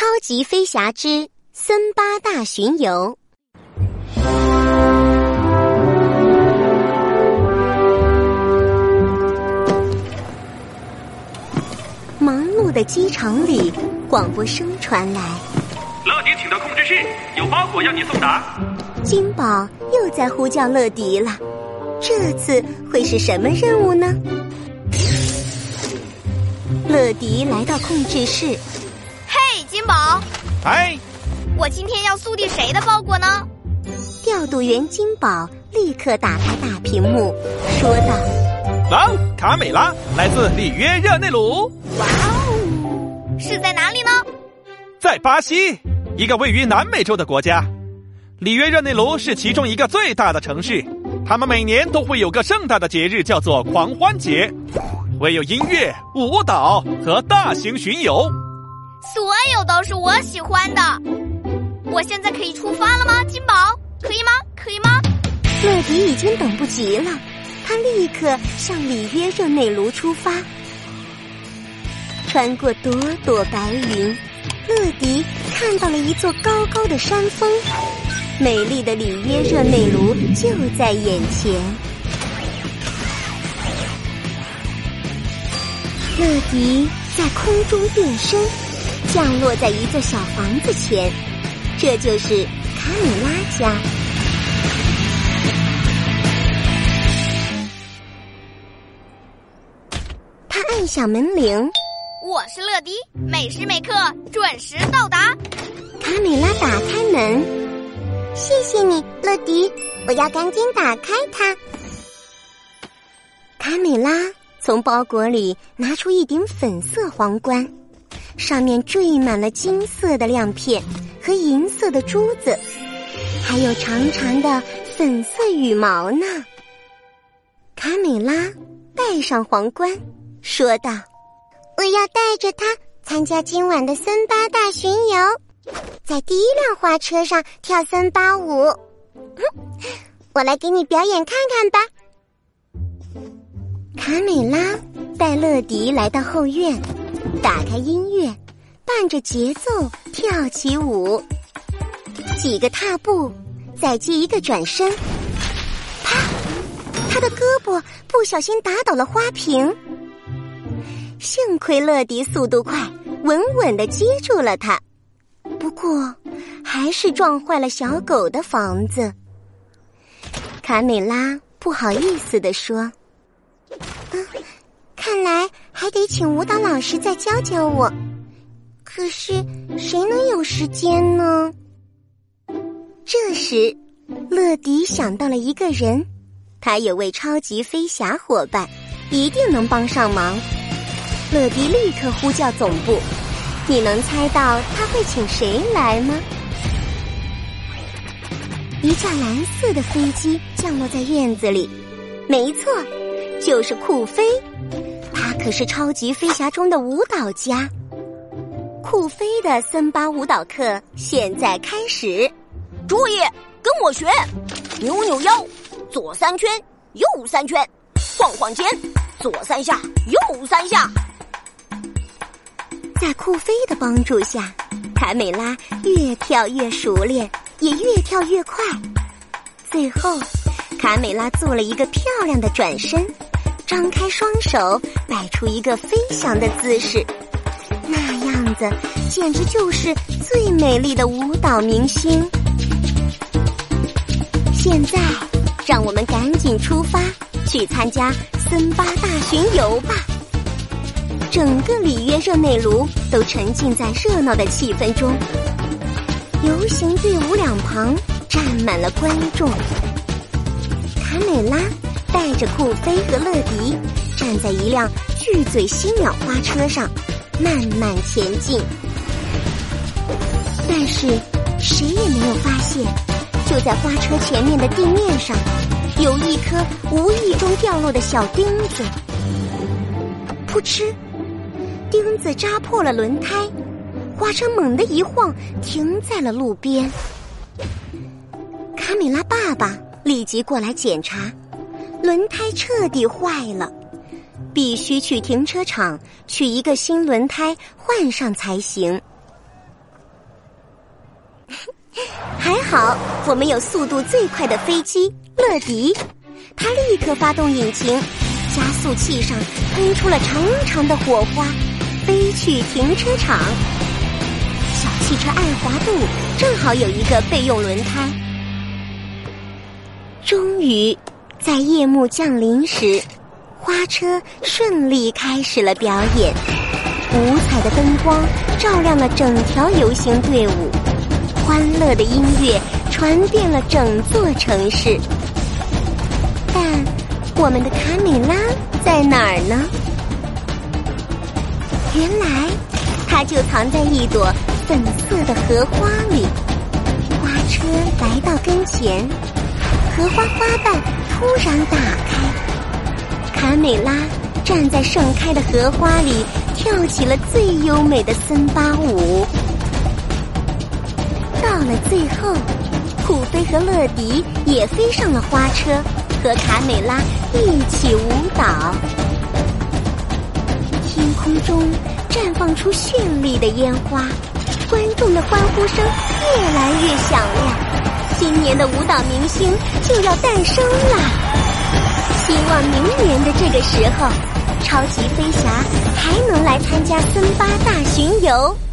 超级飞侠之森巴大巡游。忙碌的机场里，广播声传来：“乐迪，请到控制室，有包裹要你送达。”金宝又在呼叫乐迪了，这次会是什么任务呢？乐迪来到控制室，嘿，金宝，哎，我今天要速递谁的包裹呢？调度员金宝立刻打开大屏幕，说道：“狼卡美拉，来自里约热内卢。哇哦，是在哪里呢？在巴西，一个位于南美洲的国家。里约热内卢是其中一个最大的城市，他们每年都会有个盛大的节日，叫做狂欢节。”会有音乐、舞蹈和大型巡游，所有都是我喜欢的。我现在可以出发了吗，金宝？可以吗？可以吗？乐迪已经等不及了，他立刻向里约热内卢出发。穿过朵朵白云，乐迪看到了一座高高的山峰，美丽的里约热内卢就在眼前。乐迪在空中变身，降落在一座小房子前，这就是卡米拉家。他按响门铃，我是乐迪，每时每刻准时到达。卡米拉打开门，谢谢你，乐迪，我要赶紧打开它。卡米拉。从包裹里拿出一顶粉色皇冠，上面缀满了金色的亮片和银色的珠子，还有长长的粉色羽毛呢。卡米拉戴上皇冠，说道：“我要带着它参加今晚的森巴大巡游，在第一辆花车上跳森巴舞。我来给你表演看看吧。”卡美拉带乐迪来到后院，打开音乐，伴着节奏跳起舞。几个踏步，再接一个转身，啪！他的胳膊不小心打倒了花瓶。幸亏乐迪速度快，稳稳的接住了他。不过，还是撞坏了小狗的房子。卡美拉不好意思的说。嗯，看来还得请舞蹈老师再教教我。可是谁能有时间呢？这时，乐迪想到了一个人，他有位超级飞侠伙伴，一定能帮上忙。乐迪立刻呼叫总部，你能猜到他会请谁来吗？一架蓝色的飞机降落在院子里，没错。就是酷飞，可是超级飞侠中的舞蹈家。酷飞的森巴舞蹈课现在开始，注意，跟我学，扭扭腰，左三圈，右三圈，晃晃肩，左三下，右三下。在酷飞的帮助下，卡美拉越跳越熟练，也越跳越快。最后，卡美拉做了一个漂亮的转身。张开双手，摆出一个飞翔的姿势，那样子简直就是最美丽的舞蹈明星。现在，让我们赶紧出发，去参加森巴大巡游吧！整个里约热内卢都沉浸在热闹的气氛中，游行队伍两旁站满了观众。卡美拉。带着酷飞和乐迪，站在一辆巨嘴犀鸟花车上，慢慢前进。但是谁也没有发现，就在花车前面的地面上，有一颗无意中掉落的小钉子。噗嗤，钉子扎破了轮胎，花车猛地一晃，停在了路边。卡米拉爸爸立即过来检查。轮胎彻底坏了，必须去停车场取一个新轮胎换上才行。还好我们有速度最快的飞机乐迪，它立刻发动引擎，加速器上喷出了长长的火花，飞去停车场。小汽车爱华度正好有一个备用轮胎。终于，在夜幕降临时，花车顺利开始了表演。五彩的灯光照亮了整条游行队伍，欢乐的音乐传遍了整座城市。但我们的卡米拉在哪儿呢？原来，它就藏在一朵粉色的荷花里。花车来到跟前，荷花花瓣突然打开，卡美拉站在盛开的荷花里。跳起了最优美的森巴舞。到了最后，酷飞和乐迪也飞上了花车，和卡美拉一起舞蹈。天空中绽放出绚丽的烟花，观众的欢呼声越来越响亮。今年的舞蹈明星就要诞生了。希望明年的这个时候。超级飞侠还能来参加森巴大巡游。